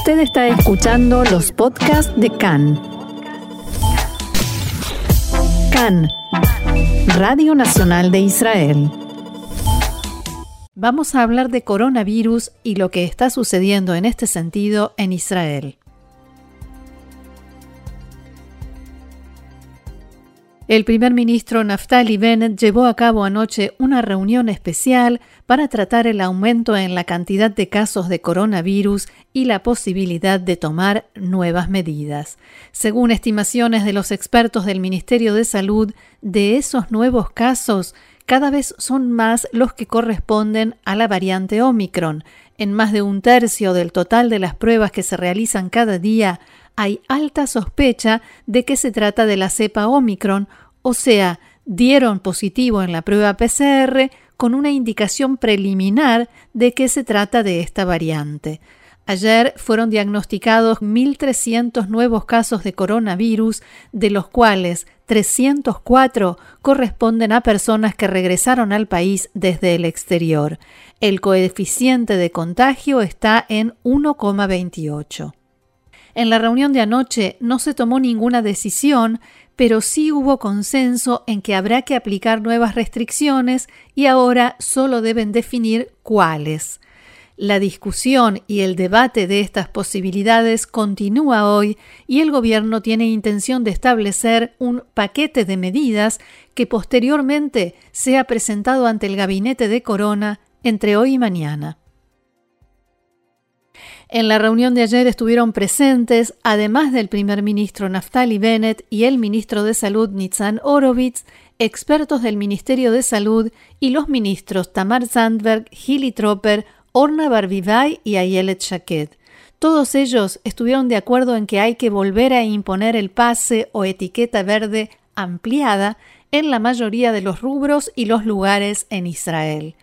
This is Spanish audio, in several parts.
Usted está escuchando los podcasts de CAN. CAN, Radio Nacional de Israel. Vamos a hablar de coronavirus y lo que está sucediendo en este sentido en Israel. El primer ministro Naftali Bennett llevó a cabo anoche una reunión especial para tratar el aumento en la cantidad de casos de coronavirus y la posibilidad de tomar nuevas medidas. Según estimaciones de los expertos del Ministerio de Salud, de esos nuevos casos, cada vez son más los que corresponden a la variante Omicron. En más de un tercio del total de las pruebas que se realizan cada día, hay alta sospecha de que se trata de la cepa Omicron, o sea, dieron positivo en la prueba PCR con una indicación preliminar de que se trata de esta variante. Ayer fueron diagnosticados 1.300 nuevos casos de coronavirus, de los cuales 304 corresponden a personas que regresaron al país desde el exterior. El coeficiente de contagio está en 1,28. En la reunión de anoche no se tomó ninguna decisión, pero sí hubo consenso en que habrá que aplicar nuevas restricciones y ahora solo deben definir cuáles. La discusión y el debate de estas posibilidades continúa hoy y el Gobierno tiene intención de establecer un paquete de medidas que posteriormente sea presentado ante el gabinete de Corona entre hoy y mañana. En la reunión de ayer estuvieron presentes, además del primer ministro Naftali Bennett y el ministro de Salud Nitzan Orovitz, expertos del Ministerio de Salud y los ministros Tamar Sandberg, Hilly Tropper, Orna Barbivay y Ayelet Shaked. Todos ellos estuvieron de acuerdo en que hay que volver a imponer el pase o etiqueta verde ampliada en la mayoría de los rubros y los lugares en Israel.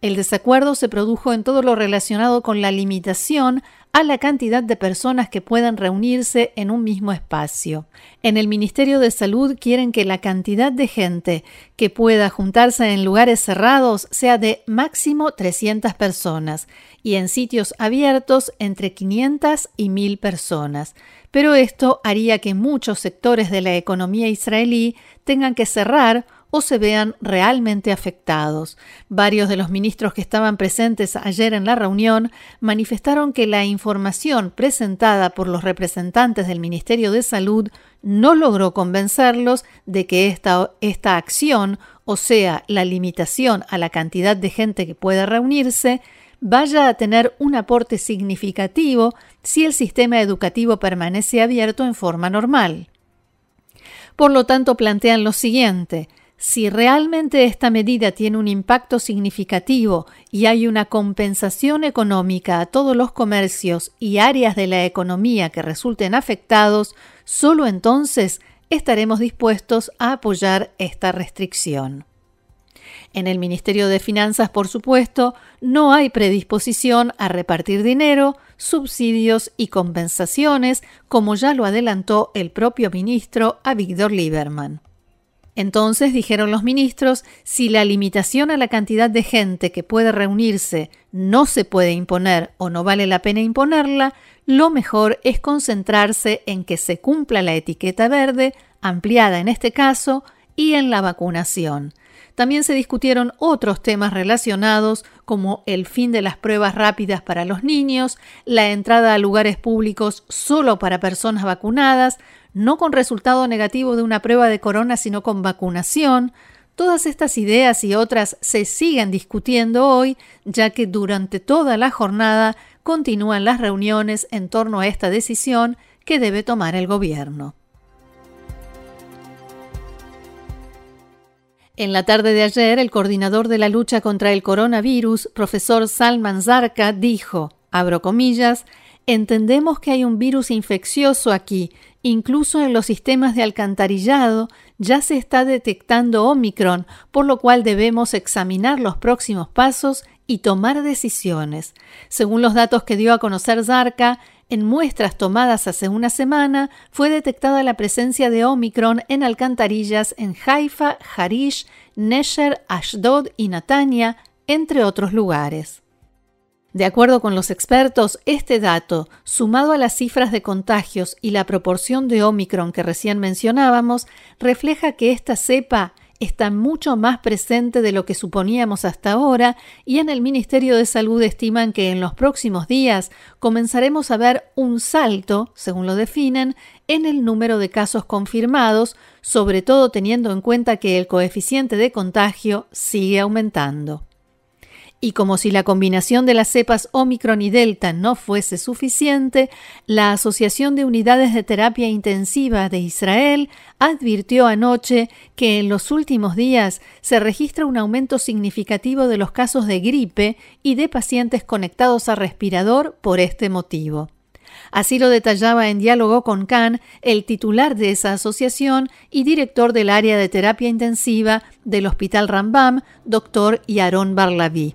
El desacuerdo se produjo en todo lo relacionado con la limitación a la cantidad de personas que puedan reunirse en un mismo espacio. En el Ministerio de Salud quieren que la cantidad de gente que pueda juntarse en lugares cerrados sea de máximo 300 personas y en sitios abiertos entre 500 y 1000 personas. Pero esto haría que muchos sectores de la economía israelí tengan que cerrar o se vean realmente afectados. Varios de los ministros que estaban presentes ayer en la reunión manifestaron que la información presentada por los representantes del Ministerio de Salud no logró convencerlos de que esta, esta acción, o sea, la limitación a la cantidad de gente que pueda reunirse, vaya a tener un aporte significativo si el sistema educativo permanece abierto en forma normal. Por lo tanto, plantean lo siguiente, si realmente esta medida tiene un impacto significativo y hay una compensación económica a todos los comercios y áreas de la economía que resulten afectados, solo entonces estaremos dispuestos a apoyar esta restricción. En el Ministerio de Finanzas, por supuesto, no hay predisposición a repartir dinero, subsidios y compensaciones, como ya lo adelantó el propio ministro a Víctor Lieberman. Entonces, dijeron los ministros, si la limitación a la cantidad de gente que puede reunirse no se puede imponer o no vale la pena imponerla, lo mejor es concentrarse en que se cumpla la etiqueta verde, ampliada en este caso, y en la vacunación. También se discutieron otros temas relacionados como el fin de las pruebas rápidas para los niños, la entrada a lugares públicos solo para personas vacunadas, no con resultado negativo de una prueba de corona, sino con vacunación. Todas estas ideas y otras se siguen discutiendo hoy, ya que durante toda la jornada continúan las reuniones en torno a esta decisión que debe tomar el gobierno. En la tarde de ayer, el coordinador de la lucha contra el coronavirus, profesor Salman Zarka, dijo, abro comillas, entendemos que hay un virus infeccioso aquí Incluso en los sistemas de alcantarillado ya se está detectando Omicron, por lo cual debemos examinar los próximos pasos y tomar decisiones. Según los datos que dio a conocer Zarca, en muestras tomadas hace una semana fue detectada la presencia de Omicron en alcantarillas en Haifa, Harish, Nesher, Ashdod y Natania, entre otros lugares. De acuerdo con los expertos, este dato, sumado a las cifras de contagios y la proporción de Omicron que recién mencionábamos, refleja que esta cepa está mucho más presente de lo que suponíamos hasta ahora y en el Ministerio de Salud estiman que en los próximos días comenzaremos a ver un salto, según lo definen, en el número de casos confirmados, sobre todo teniendo en cuenta que el coeficiente de contagio sigue aumentando. Y como si la combinación de las cepas Omicron y Delta no fuese suficiente, la Asociación de Unidades de Terapia Intensiva de Israel advirtió anoche que en los últimos días se registra un aumento significativo de los casos de gripe y de pacientes conectados a respirador por este motivo. Así lo detallaba en diálogo con Khan el titular de esa asociación y director del área de terapia intensiva del Hospital Rambam, doctor Yaron Barlavi.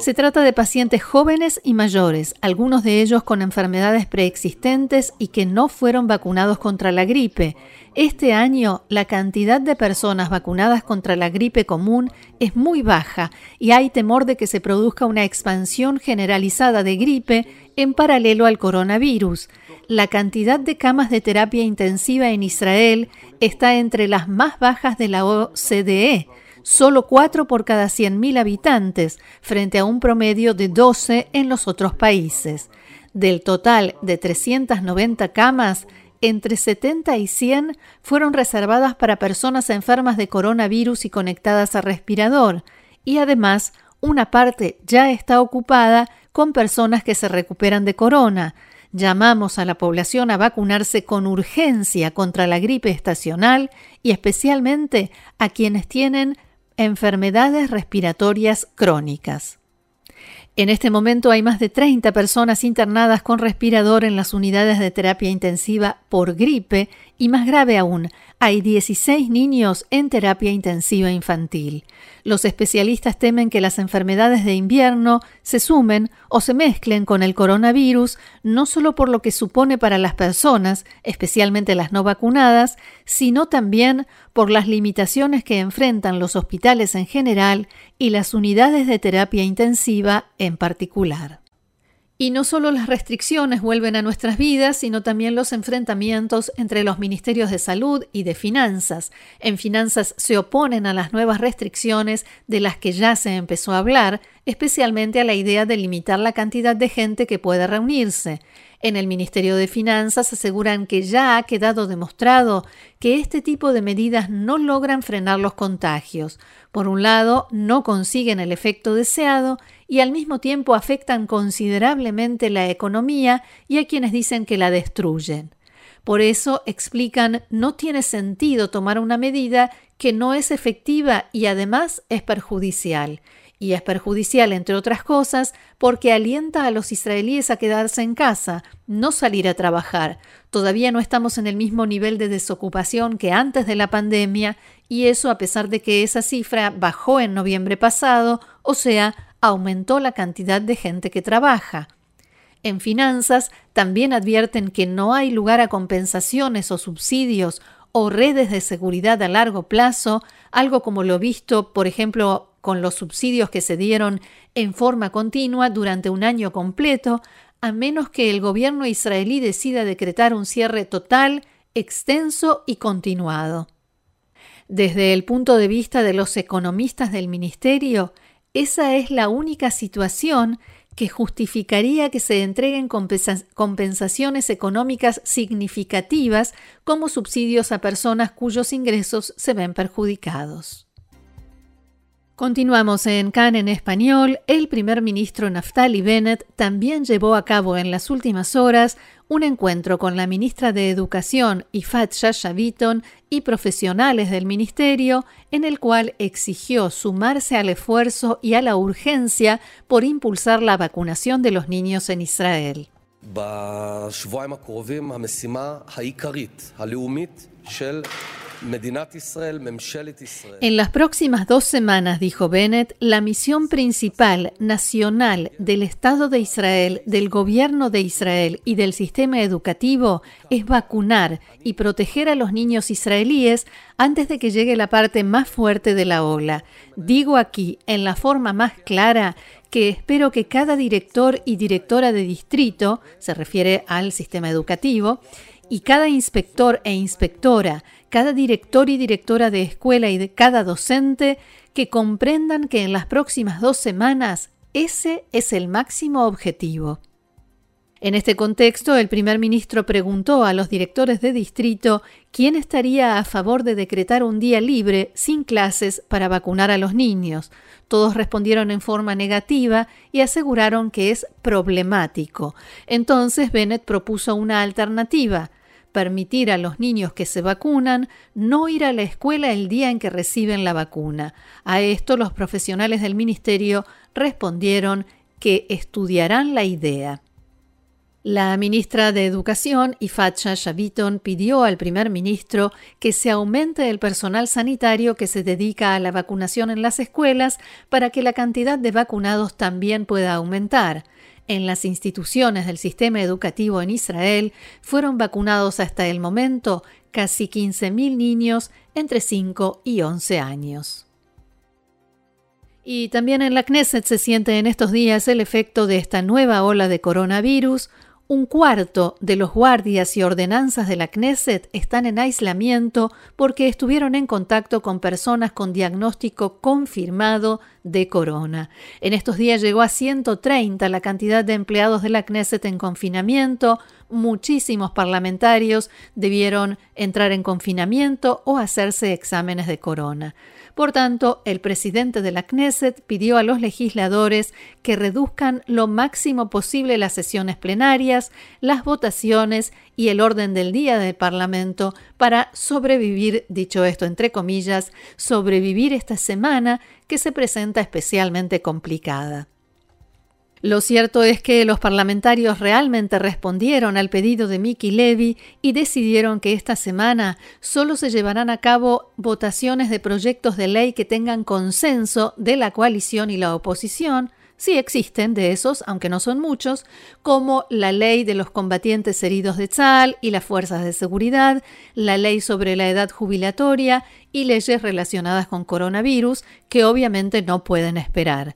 Se trata de pacientes jóvenes y mayores, algunos de ellos con enfermedades preexistentes y que no fueron vacunados contra la gripe. Este año la cantidad de personas vacunadas contra la gripe común es muy baja y hay temor de que se produzca una expansión generalizada de gripe en paralelo al coronavirus. La cantidad de camas de terapia intensiva en Israel está entre las más bajas de la OCDE solo 4 por cada 100.000 habitantes, frente a un promedio de 12 en los otros países. Del total de 390 camas, entre 70 y 100 fueron reservadas para personas enfermas de coronavirus y conectadas a respirador, y además una parte ya está ocupada con personas que se recuperan de corona. Llamamos a la población a vacunarse con urgencia contra la gripe estacional y especialmente a quienes tienen enfermedades respiratorias crónicas. En este momento hay más de 30 personas internadas con respirador en las unidades de terapia intensiva por gripe y más grave aún, hay 16 niños en terapia intensiva infantil. Los especialistas temen que las enfermedades de invierno se sumen o se mezclen con el coronavirus, no solo por lo que supone para las personas, especialmente las no vacunadas, sino también por las limitaciones que enfrentan los hospitales en general y las unidades de terapia intensiva en particular. Y no solo las restricciones vuelven a nuestras vidas, sino también los enfrentamientos entre los ministerios de salud y de finanzas. En finanzas se oponen a las nuevas restricciones de las que ya se empezó a hablar, especialmente a la idea de limitar la cantidad de gente que puede reunirse. En el Ministerio de Finanzas aseguran que ya ha quedado demostrado que este tipo de medidas no logran frenar los contagios. Por un lado, no consiguen el efecto deseado y al mismo tiempo afectan considerablemente la economía y a quienes dicen que la destruyen. Por eso, explican, no tiene sentido tomar una medida que no es efectiva y además es perjudicial y es perjudicial, entre otras cosas, porque alienta a los israelíes a quedarse en casa, no salir a trabajar. Todavía no estamos en el mismo nivel de desocupación que antes de la pandemia, y eso a pesar de que esa cifra bajó en noviembre pasado, o sea, aumentó la cantidad de gente que trabaja. En finanzas también advierten que no hay lugar a compensaciones o subsidios o redes de seguridad a largo plazo, algo como lo visto, por ejemplo, con los subsidios que se dieron en forma continua durante un año completo, a menos que el gobierno israelí decida decretar un cierre total, extenso y continuado. Desde el punto de vista de los economistas del Ministerio, esa es la única situación que justificaría que se entreguen compensaciones económicas significativas como subsidios a personas cuyos ingresos se ven perjudicados. Continuamos en CAN en español. El primer ministro Naftali Bennett también llevó a cabo en las últimas horas un encuentro con la ministra de Educación, Ifat Shasha y profesionales del ministerio, en el cual exigió sumarse al esfuerzo y a la urgencia por impulsar la vacunación de los niños en Israel. En las próximas dos semanas, dijo Bennett, la misión principal nacional del Estado de Israel, del gobierno de Israel y del sistema educativo es vacunar y proteger a los niños israelíes antes de que llegue la parte más fuerte de la ola. Digo aquí, en la forma más clara, que espero que cada director y directora de distrito, se refiere al sistema educativo, y cada inspector e inspectora, cada director y directora de escuela y de cada docente, que comprendan que en las próximas dos semanas ese es el máximo objetivo. En este contexto, el primer ministro preguntó a los directores de distrito quién estaría a favor de decretar un día libre, sin clases, para vacunar a los niños. Todos respondieron en forma negativa y aseguraron que es problemático. Entonces Bennett propuso una alternativa permitir a los niños que se vacunan no ir a la escuela el día en que reciben la vacuna. A esto los profesionales del ministerio respondieron que estudiarán la idea. La ministra de Educación, Ifacha Shaviton, pidió al primer ministro que se aumente el personal sanitario que se dedica a la vacunación en las escuelas para que la cantidad de vacunados también pueda aumentar. En las instituciones del sistema educativo en Israel fueron vacunados hasta el momento casi 15.000 niños entre 5 y 11 años. Y también en la Knesset se siente en estos días el efecto de esta nueva ola de coronavirus, un cuarto de los guardias y ordenanzas de la Knesset están en aislamiento porque estuvieron en contacto con personas con diagnóstico confirmado de corona. En estos días llegó a 130 la cantidad de empleados de la Knesset en confinamiento. Muchísimos parlamentarios debieron entrar en confinamiento o hacerse exámenes de corona. Por tanto, el presidente de la Knesset pidió a los legisladores que reduzcan lo máximo posible las sesiones plenarias, las votaciones y el orden del día del Parlamento para sobrevivir, dicho esto entre comillas, sobrevivir esta semana que se presenta especialmente complicada. Lo cierto es que los parlamentarios realmente respondieron al pedido de Mickey Levy y decidieron que esta semana solo se llevarán a cabo votaciones de proyectos de ley que tengan consenso de la coalición y la oposición, si existen de esos, aunque no son muchos, como la ley de los combatientes heridos de Tzal y las fuerzas de seguridad, la ley sobre la edad jubilatoria y leyes relacionadas con coronavirus, que obviamente no pueden esperar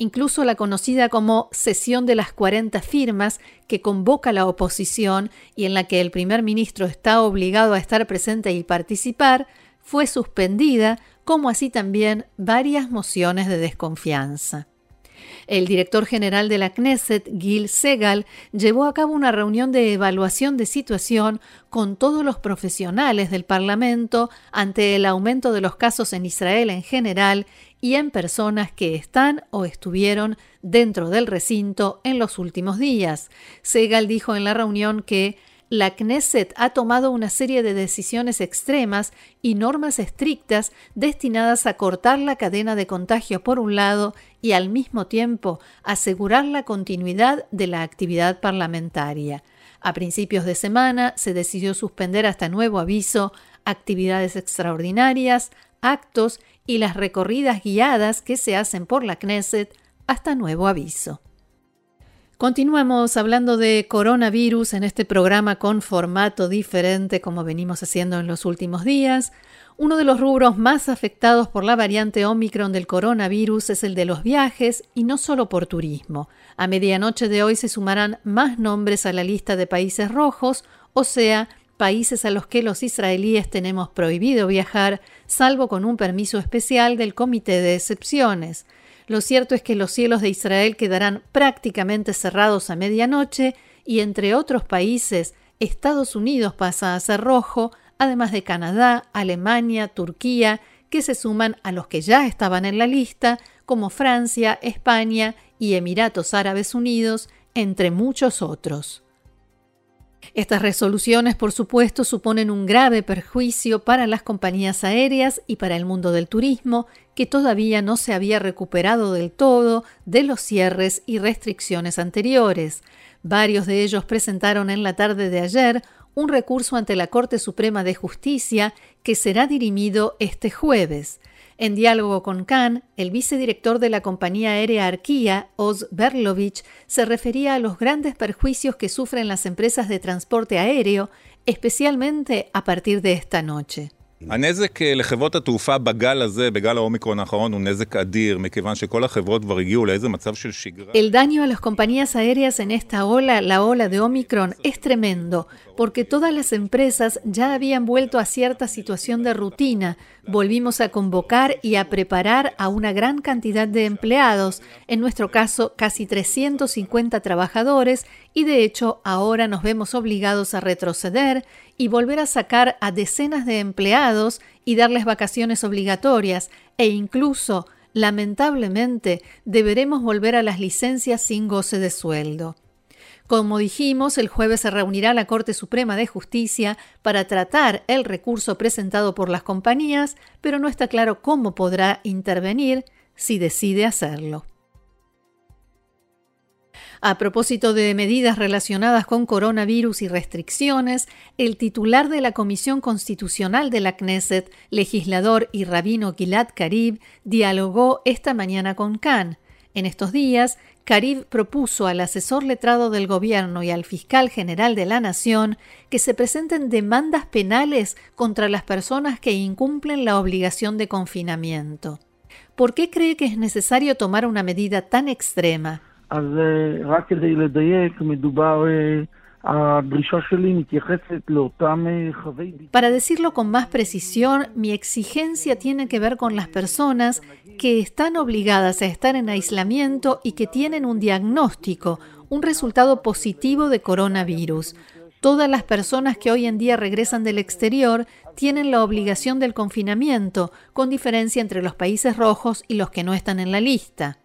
incluso la conocida como sesión de las 40 firmas que convoca la oposición y en la que el primer ministro está obligado a estar presente y participar, fue suspendida, como así también varias mociones de desconfianza. El director general de la Knesset, Gil Segal, llevó a cabo una reunión de evaluación de situación con todos los profesionales del Parlamento ante el aumento de los casos en Israel en general y en personas que están o estuvieron dentro del recinto en los últimos días. Segal dijo en la reunión que la Knesset ha tomado una serie de decisiones extremas y normas estrictas destinadas a cortar la cadena de contagio por un lado y al mismo tiempo asegurar la continuidad de la actividad parlamentaria. A principios de semana se decidió suspender hasta nuevo aviso actividades extraordinarias, actos y las recorridas guiadas que se hacen por la Knesset hasta nuevo aviso. Continuamos hablando de coronavirus en este programa con formato diferente como venimos haciendo en los últimos días. Uno de los rubros más afectados por la variante Omicron del coronavirus es el de los viajes y no solo por turismo. A medianoche de hoy se sumarán más nombres a la lista de países rojos, o sea, países a los que los israelíes tenemos prohibido viajar, salvo con un permiso especial del Comité de Excepciones. Lo cierto es que los cielos de Israel quedarán prácticamente cerrados a medianoche y entre otros países, Estados Unidos pasa a ser rojo, además de Canadá, Alemania, Turquía, que se suman a los que ya estaban en la lista, como Francia, España y Emiratos Árabes Unidos, entre muchos otros. Estas resoluciones, por supuesto, suponen un grave perjuicio para las compañías aéreas y para el mundo del turismo, que todavía no se había recuperado del todo de los cierres y restricciones anteriores. Varios de ellos presentaron en la tarde de ayer un recurso ante la Corte Suprema de Justicia que será dirimido este jueves. En diálogo con Khan, el vicedirector de la compañía aérea Arquía, Oz Berlovich, se refería a los grandes perjuicios que sufren las empresas de transporte aéreo, especialmente a partir de esta noche. הנזק לחברות התעופה בגל הזה, בגל האומיקרון האחרון, הוא נזק אדיר, מכיוון שכל החברות כבר הגיעו לאיזה מצב של שגרה. El daño a las compañías aéreas en esta ola, la ola de Omicron, es tremendo, porque todas las empresas ya habían vuelto a cierta situación de rutina. Volvimos a convocar y a preparar a una gran cantidad de empleados, en nuestro caso casi 350 trabajadores, y de hecho ahora nos vemos obligados a retroceder y volver a sacar a decenas de empleados y darles vacaciones obligatorias e incluso, lamentablemente, deberemos volver a las licencias sin goce de sueldo. Como dijimos, el jueves se reunirá la Corte Suprema de Justicia para tratar el recurso presentado por las compañías, pero no está claro cómo podrá intervenir si decide hacerlo. A propósito de medidas relacionadas con coronavirus y restricciones, el titular de la Comisión Constitucional de la Knesset, legislador y rabino Gilad Karib, dialogó esta mañana con Khan. En estos días, Karib propuso al asesor letrado del gobierno y al fiscal general de la Nación que se presenten demandas penales contra las personas que incumplen la obligación de confinamiento. ¿Por qué cree que es necesario tomar una medida tan extrema? Para decirlo con más precisión, mi exigencia tiene que ver con las personas que están obligadas a estar en aislamiento y que tienen un diagnóstico, un resultado positivo de coronavirus. Todas las personas que hoy en día regresan del exterior tienen la obligación del confinamiento, con diferencia entre los países rojos y los que no están en la lista.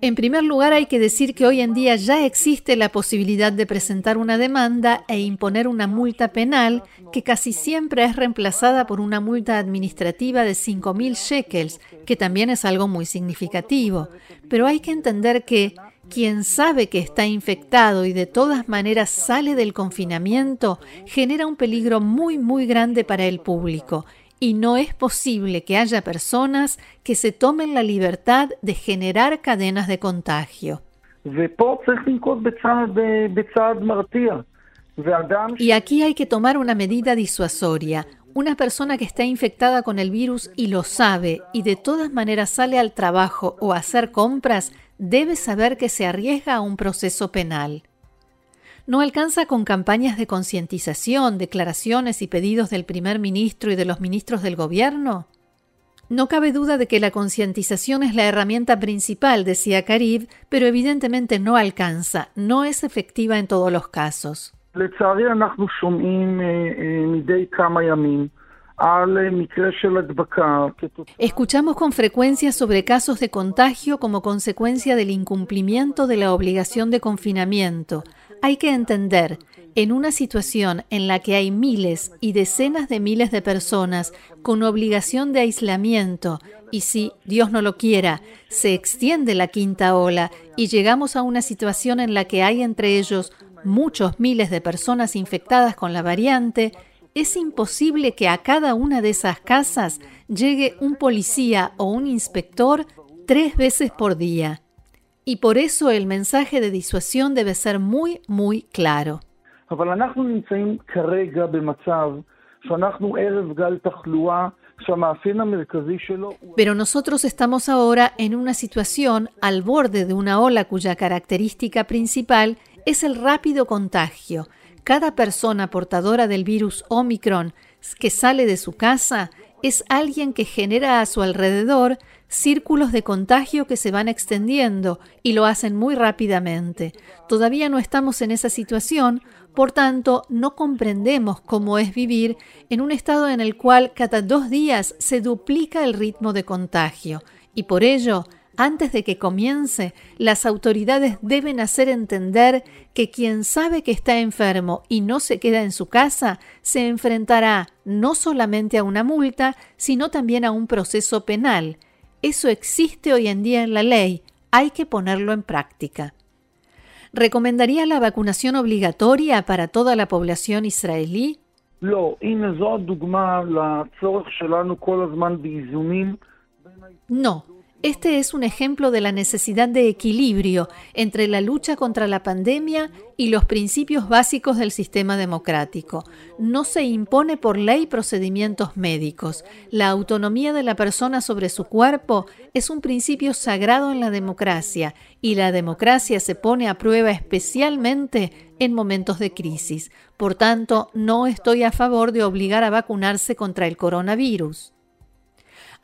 En primer lugar, hay que decir que hoy en día ya existe la posibilidad de presentar una demanda e imponer una multa penal que casi siempre es reemplazada por una multa administrativa de 5.000 shekels, que también es algo muy significativo. Pero hay que entender que quien sabe que está infectado y de todas maneras sale del confinamiento genera un peligro muy muy grande para el público y no es posible que haya personas que se tomen la libertad de generar cadenas de contagio. Y aquí hay que tomar una medida disuasoria. Una persona que está infectada con el virus y lo sabe y de todas maneras sale al trabajo o a hacer compras, debe saber que se arriesga a un proceso penal. No alcanza con campañas de concientización, declaraciones y pedidos del primer ministro y de los ministros del gobierno. No cabe duda de que la concientización es la herramienta principal, decía Carib, pero evidentemente no alcanza, no es efectiva en todos los casos. Escuchamos con frecuencia sobre casos de contagio como consecuencia del incumplimiento de la obligación de confinamiento. Hay que entender, en una situación en la que hay miles y decenas de miles de personas con obligación de aislamiento, y si, Dios no lo quiera, se extiende la quinta ola y llegamos a una situación en la que hay entre ellos muchos miles de personas infectadas con la variante, es imposible que a cada una de esas casas llegue un policía o un inspector tres veces por día. Y por eso el mensaje de disuasión debe ser muy, muy claro. Pero nosotros estamos ahora en una situación al borde de una ola cuya característica principal es el rápido contagio, cada persona portadora del virus Omicron que sale de su casa es alguien que genera a su alrededor círculos de contagio que se van extendiendo y lo hacen muy rápidamente. Todavía no estamos en esa situación, por tanto, no comprendemos cómo es vivir en un estado en el cual cada dos días se duplica el ritmo de contagio y por ello antes de que comience, las autoridades deben hacer entender que quien sabe que está enfermo y no se queda en su casa, se enfrentará no solamente a una multa, sino también a un proceso penal. Eso existe hoy en día en la ley, hay que ponerlo en práctica. ¿Recomendaría la vacunación obligatoria para toda la población israelí? No, este es un ejemplo de la necesidad de equilibrio entre la lucha contra la pandemia y los principios básicos del sistema democrático. No se impone por ley procedimientos médicos. La autonomía de la persona sobre su cuerpo es un principio sagrado en la democracia y la democracia se pone a prueba especialmente en momentos de crisis. Por tanto, no estoy a favor de obligar a vacunarse contra el coronavirus.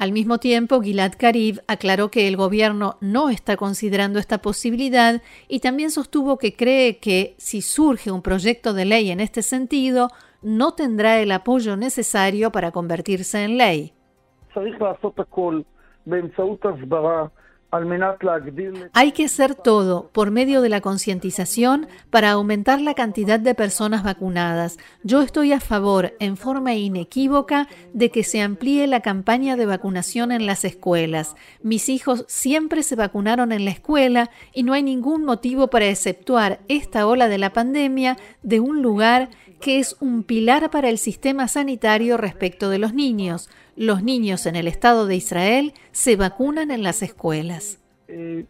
Al mismo tiempo, Gilad Karib aclaró que el gobierno no está considerando esta posibilidad y también sostuvo que cree que si surge un proyecto de ley en este sentido, no tendrá el apoyo necesario para convertirse en ley. Hay que hacer todo por medio de la concientización para aumentar la cantidad de personas vacunadas. Yo estoy a favor, en forma inequívoca, de que se amplíe la campaña de vacunación en las escuelas. Mis hijos siempre se vacunaron en la escuela y no hay ningún motivo para exceptuar esta ola de la pandemia de un lugar que es un pilar para el sistema sanitario respecto de los niños. Los niños en el Estado de Israel se vacunan en las escuelas. Eh,